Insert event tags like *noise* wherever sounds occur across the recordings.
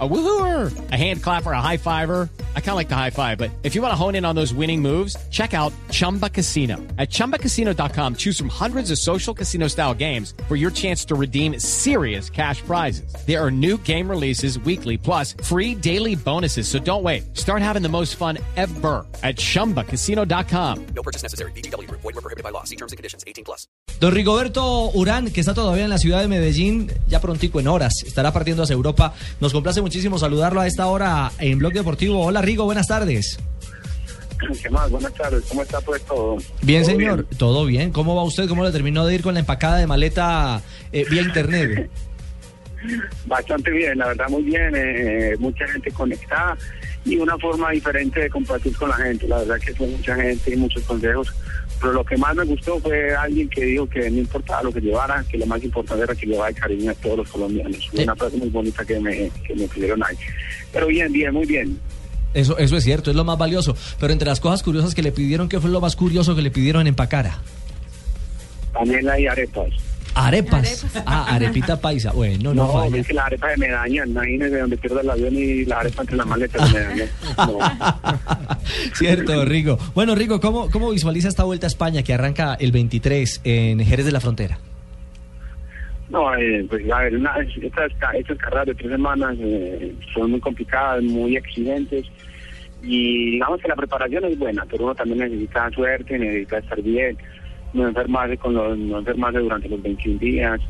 A woohooer, a hand clapper, a high fiver. I kind of like the high five, but if you want to hone in on those winning moves, check out Chumba Casino. At ChumbaCasino.com, choose from hundreds of social casino style games for your chance to redeem serious cash prizes. There are new game releases weekly, plus free daily bonuses. So don't wait. Start having the most fun ever at ChumbaCasino.com. No purchase necessary. BGW. Void were prohibited by law. See terms and conditions. 18 plus. Don Rigoberto Urán, que está todavía en la ciudad de Medellín, ya prontico en horas, estará partiendo hacia Europa. Nos complace muchísimo saludarlo a esta hora en Blog Deportivo. Hola Rigo, buenas tardes. ¿Qué más? Buenas tardes, ¿cómo está pues todo? Bien, ¿Todo señor, todo bien. ¿Cómo va usted? ¿Cómo le terminó de ir con la empacada de maleta eh, vía internet? *laughs* Bastante bien, la verdad muy bien, eh, mucha gente conectada y una forma diferente de compartir con la gente. La verdad que fue mucha gente y muchos consejos, pero lo que más me gustó fue alguien que dijo que no importaba lo que llevara, que lo más importante era que llevara el cariño a todos los colombianos. Fue una frase muy bonita que me, que me pidieron ahí. Pero bien, bien, muy bien. Eso, eso es cierto, es lo más valioso. Pero entre las cosas curiosas que le pidieron, ¿qué fue lo más curioso que le pidieron en empacara? También hay arepas. Arepas. Ah, arepita paisa. Bueno, no, No, falla. es que la arepa de medalla, imagínese donde pierdo el avión y la arepa entre las maletas de medalla. No. *laughs* Cierto, Rigo. Bueno, Rigo, ¿cómo, ¿cómo visualiza esta vuelta a España que arranca el 23 en Jerez de la Frontera? No, eh, pues a ver, una- estas, ca- estas carreras de tres semanas eh, son muy complicadas, muy exigentes y digamos que la preparación es buena, pero uno también necesita suerte, necesita estar bien, no enfermarse, con los, no enfermarse durante los 21 días.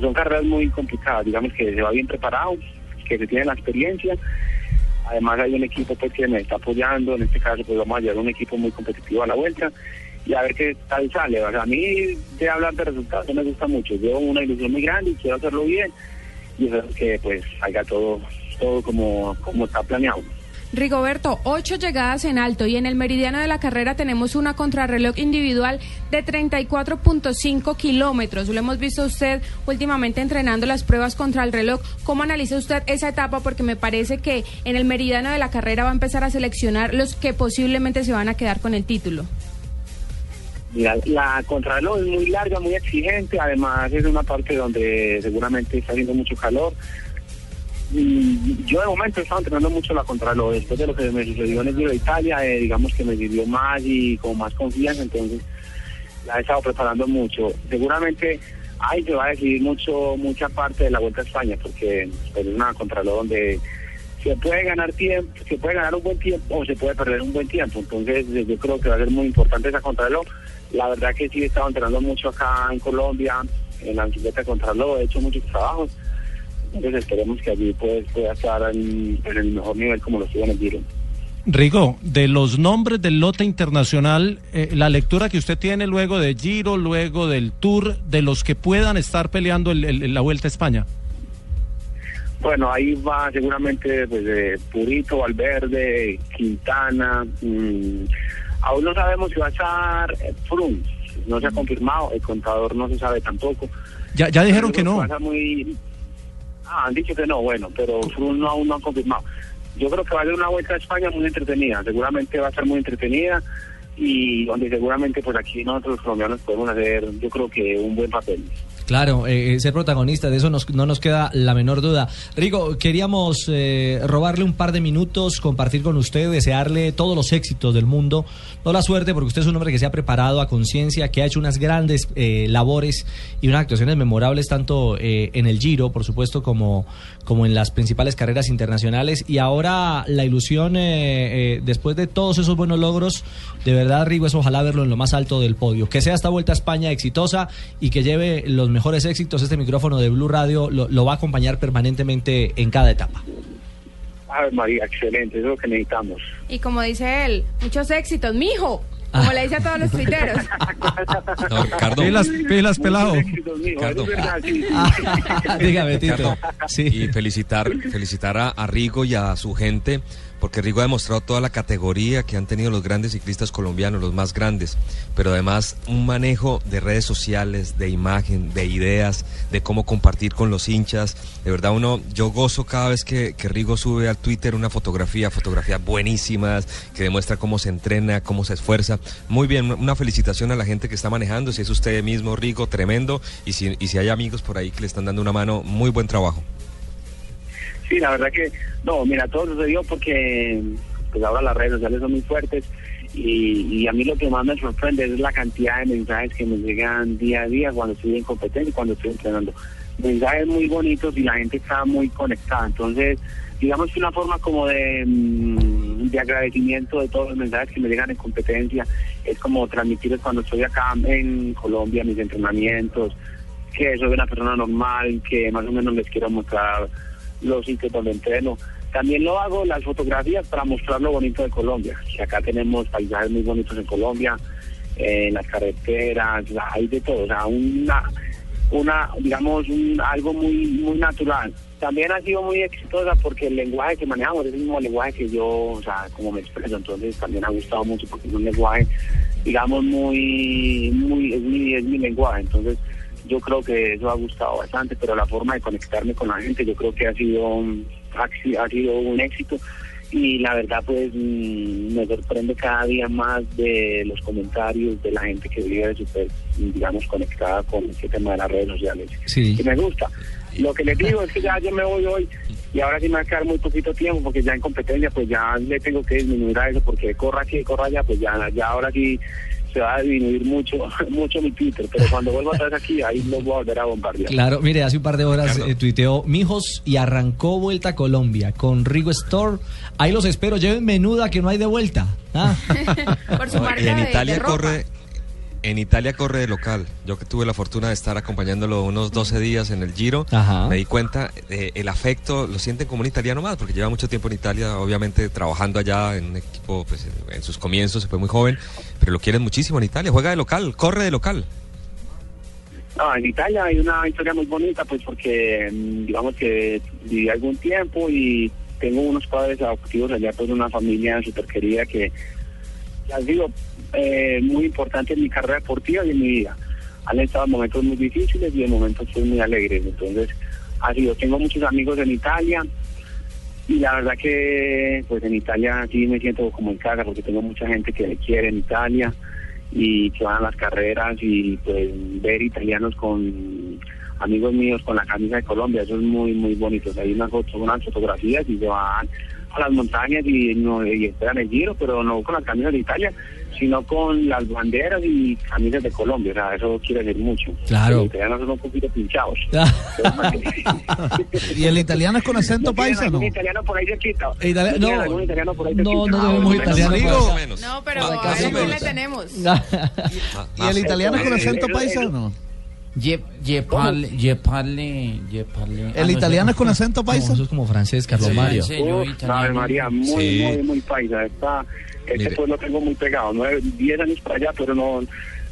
Son carreras muy complicadas, digamos que se va bien preparado, que se tiene la experiencia. Además hay un equipo pues, que me está apoyando, en este caso pues vamos a llevar un equipo muy competitivo a la vuelta y a ver qué tal sale. O sea, a mí de hablar de resultados no me gusta mucho. Yo una ilusión muy grande y quiero hacerlo bien y eso es que pues salga todo, todo como, como está planeado. Rigoberto, ocho llegadas en alto y en el meridiano de la carrera tenemos una contrarreloj individual de 34.5 kilómetros. Lo hemos visto usted últimamente entrenando las pruebas contra el reloj. ¿Cómo analiza usted esa etapa? Porque me parece que en el meridiano de la carrera va a empezar a seleccionar los que posiblemente se van a quedar con el título. La contrarreloj es muy larga, muy exigente, además es una parte donde seguramente está haciendo mucho calor. Y yo de momento he estado entrenando mucho la contrarreloj, después de lo que me sucedió en el Giro de Italia, eh, digamos que me sirvió más y con más confianza, entonces la he estado preparando mucho. Seguramente ahí se va a decidir mucho mucha parte de la Vuelta a España, porque pues, es una contrarreloj donde se puede ganar tiempo, se puede ganar un buen tiempo o se puede perder un buen tiempo. Entonces eh, yo creo que va a ser muy importante esa contrarreloj. La verdad que sí he estado entrenando mucho acá en Colombia, en la bicicleta contrarreloj, he hecho muchos trabajos. Entonces esperemos que allí pues, pueda estar en, en el mejor nivel como lo estuvo en el Giro. Rigo, de los nombres del lote internacional, eh, la lectura que usted tiene luego de Giro, luego del Tour, de los que puedan estar peleando el- el- la Vuelta a España. Bueno, ahí va seguramente pues, de Purito, Valverde, Quintana. mm, aún no sabemos si va a estar eh. No se ha confirmado, el contador no se sabe tampoco. Ya, ya dijeron que no. muy... Ah, han dicho que no, bueno, pero no, aún no han confirmado. Yo creo que va a ser una vuelta a España muy entretenida, seguramente va a estar muy entretenida y donde seguramente pues aquí nosotros los colombianos podemos hacer, yo creo que un buen papel. Claro, eh, eh, ser protagonista, de eso nos- no nos queda la menor duda. Rigo, queríamos eh, robarle un par de minutos, compartir con usted, desearle todos los éxitos del mundo, no la suerte, porque usted es un hombre que se ha preparado a conciencia, que ha hecho unas grandes eh, labores y unas actuaciones memorables tanto eh, en el Giro, por supuesto, como, como en las principales carreras internacionales. Y ahora la ilusión, después de todos esos buenos logros, de verdad, Rigo, es ojalá verlo en lo más alto del podio. Que sea esta vuelta a España exitosa y que lleve los mejores éxitos. Este micrófono de Blue Radio lo, lo va a acompañar permanentemente en cada etapa. A ver, María, excelente, eso es lo que necesitamos. Y como dice él, muchos éxitos, mijo. Como le dice a todos los tuiteros. *laughs* No, Ricardo. Pilas, pilas, pelado. Mijo, Ricardo. eso es verdad, sí, sí. Dígame, Tito. Sí. Y felicitar, felicitar a, a Rigo y a su gente porque Rigo ha demostrado toda la categoría que han tenido los grandes ciclistas colombianos, los más grandes, pero además un manejo de redes sociales, de imagen, de ideas, de cómo compartir con los hinchas. De verdad, uno, yo gozo cada vez que, que Rigo sube al Twitter una fotografía, fotografías buenísimas, que demuestra cómo se entrena, cómo se esfuerza. Muy bien, una felicitación a la gente que está manejando, si es usted mismo, Rigo, tremendo, y si, y si hay amigos por ahí que le están dando una mano, muy buen trabajo. Sí, la verdad que, no, mira, todo sucedió porque pues ahora las redes sociales son muy fuertes y, y a mí lo que más me sorprende es la cantidad de mensajes que me llegan día a día cuando estoy en competencia y cuando estoy entrenando. Mensajes muy bonitos y la gente está muy conectada. Entonces, digamos que una forma como de, mm, de agradecimiento de todos los mensajes que me llegan en competencia es como transmitirles cuando estoy acá en Colombia mis entrenamientos, que soy una persona normal, que más o menos les quiero mostrar los sitios donde entreno. También lo hago las fotografías para mostrar lo bonito de Colombia. Que acá tenemos paisajes muy bonitos en Colombia, en las carreteras, hay de todo. O sea, una, una digamos, un, algo muy, muy natural. También ha sido muy exitosa porque el lenguaje que manejamos es el mismo lenguaje que yo, o sea, como me expreso. Entonces también ha gustado mucho porque es un lenguaje, digamos, muy, muy, es mi, es mi lenguaje. Entonces yo creo que eso ha gustado bastante, pero la forma de conectarme con la gente yo creo que ha sido un, ha, si- ha sido un éxito y la verdad pues mm, me sorprende cada día más de los comentarios de la gente que vive súper, digamos, conectada con este tema de las redes sociales. Sí. Que me gusta. Lo que les digo es que ya yo me voy hoy y ahora sí me va a quedar muy poquito tiempo porque ya en competencia pues ya le tengo que disminuir a eso porque corra aquí, corra allá, pues ya, ya ahora sí se va a disminuir mucho, *laughs* mucho mi Twitter, pero cuando vuelva otra vez aquí, ahí lo voy a volver a bombardear. Claro, mire, hace un par de horas eh, tuiteó Mijos y arrancó vuelta a Colombia con Rigo Store. Ahí los espero, lleven menuda que no hay de vuelta. Ah. *laughs* *laughs* Por su marca y en de- Italia de ropa. corre en Italia corre de local. Yo que tuve la fortuna de estar acompañándolo unos 12 días en el Giro, Ajá. me di cuenta eh, el afecto lo sienten como un italiano más, porque lleva mucho tiempo en Italia, obviamente trabajando allá en un equipo, pues en, en sus comienzos, se fue muy joven, pero lo quieren muchísimo en Italia, juega de local, corre de local. No, en Italia hay una historia muy bonita, pues porque mm, digamos que viví algún tiempo y tengo unos padres adoptivos allá, pues una familia súper querida que ha sido eh, muy importante en mi carrera deportiva y en mi vida. Han estado en momentos muy difíciles y en momentos pues, muy alegres. Entonces, ha sido, tengo muchos amigos en Italia y la verdad que pues en Italia sí me siento como en casa porque tengo mucha gente que me quiere en Italia y que van a las carreras y pues ver italianos con amigos míos con la camisa de Colombia, eso es muy muy bonito. Hay unas, unas fotografías y se van a las montañas y, no, y esperan el giro, pero no con las camisas de Italia, sino con las banderas y camisas de Colombia. O sea, eso quiere decir mucho. Claro. Los italianos son un poquito pinchados. *laughs* ¿Y el italiano es con acento ¿No tienen paisa, no? italiano por ahí cerquita? Itali- ¿No no, algún italiano por ahí no, cerquita? no Ah, tenemos italiano. Más o menos. No, pero a le tenemos. *laughs* ¿Y el italiano es con acento paisa o no? Je, je parle, je parle, parle. Ah, ¿El no, italiano es con acento No, paisa? eso es como francés, Carlos Sí, Mario. Uf, italiano. Ave María, muy, Sí. muy, muy paisa. Esta, este Mire. pueblo tengo muy pegado. Nueve, diez años para allá, pero no,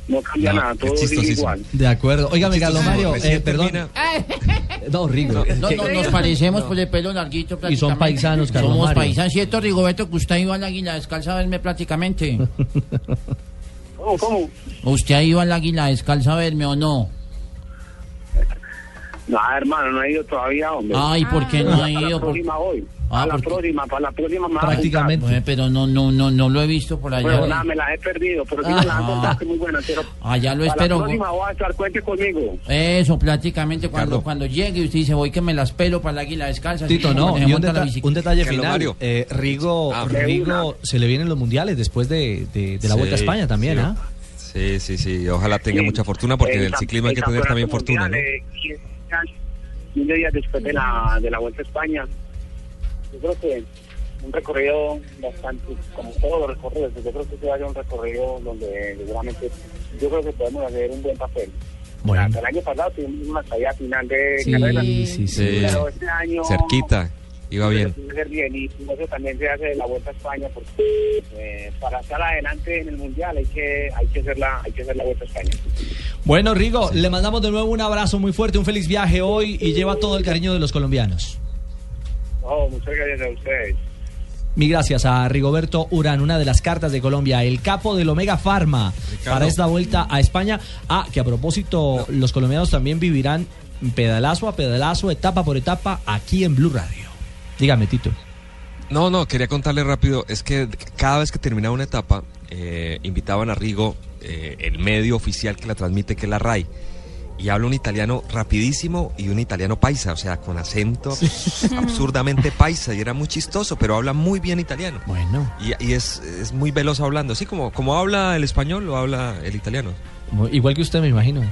no cambia No, nada. es Todo sigue chistosísimo. igual. De acuerdo. Óigame, Carlos Mario, eh, perdón. *laughs* No, Rigo. No, no, nos parecemos por el pelo larguito Y son paisanos, Carlos Somos Mario. paisanos, ¿cierto, Rigoberto? Que usted iba al águila descalza a verme prácticamente. *laughs* ¿Cómo, cómo? ¿Usted ha ido al águila descalza a verme o no? No, hermano, no he ido todavía, hombre. Ay, ¿por qué no ha Para la ido? Por- próxima voy. Ah, a la próxima, para la próxima a Prácticamente. Pero no, no, no, no lo he visto por allá. Bueno, nada, me la he perdido, pero sí me la han contado que es muy buena. Pero Ah, ya lo para espero. la próxima voy a estar, cuente conmigo. Eso, prácticamente cuando, cuando llegue usted dice voy que me las pelo para el águila descalza. Tito, no, y un, la deta- un detalle final. Mario. Eh, Rigo, Ah, Rigo se le vienen los mundiales después de, de- de la Vuelta a Sí, España también, sí. ¿ah? Sí, sí, sí, ojalá tenga Sí. mucha fortuna porque en el cam- ciclismo hay que tener también fortuna, ¿no? Mundial, eh, 15 días después de la, de la Vuelta a España. Yo creo que un recorrido bastante, como todos los recorridos, yo creo que se vaya un recorrido donde seguramente yo creo que podemos hacer un buen papel. Bueno. Hasta el año pasado tuvimos una salida final de Sí, carrera, sí, sí. Sí. pero este año Cerquita, iba bien. tiene que ser bien y eso también se hace de la Vuelta a España porque eh, para estar adelante en el Mundial hay que hay que hacer la hay que hacer la Vuelta a España. Bueno, Rigo, le mandamos de nuevo un abrazo muy fuerte, un feliz viaje hoy y lleva todo el cariño de los colombianos. No, muchas gracias a ustedes. Mi gracias a Rigoberto Urán, una de las cartas de Colombia, el capo del Omega Pharma Ricardo. para esta vuelta a España. Ah, que a propósito, los colombianos también vivirán pedalazo a pedalazo, etapa por etapa, aquí en Blue Radio. Dígame, Tito. No, no, quería contarle rápido, es que cada vez que terminaba una etapa, eh, invitaban a Rigo, eh, el medio oficial que la transmite, que es la RAI, y habla un italiano rapidísimo y un italiano paisa, o sea, con acento *laughs* absurdamente paisa, y era muy chistoso, pero habla muy bien italiano. Bueno, Y, y es, es muy veloz hablando, así como, como habla el español, lo habla el italiano. igual que usted, me imagino.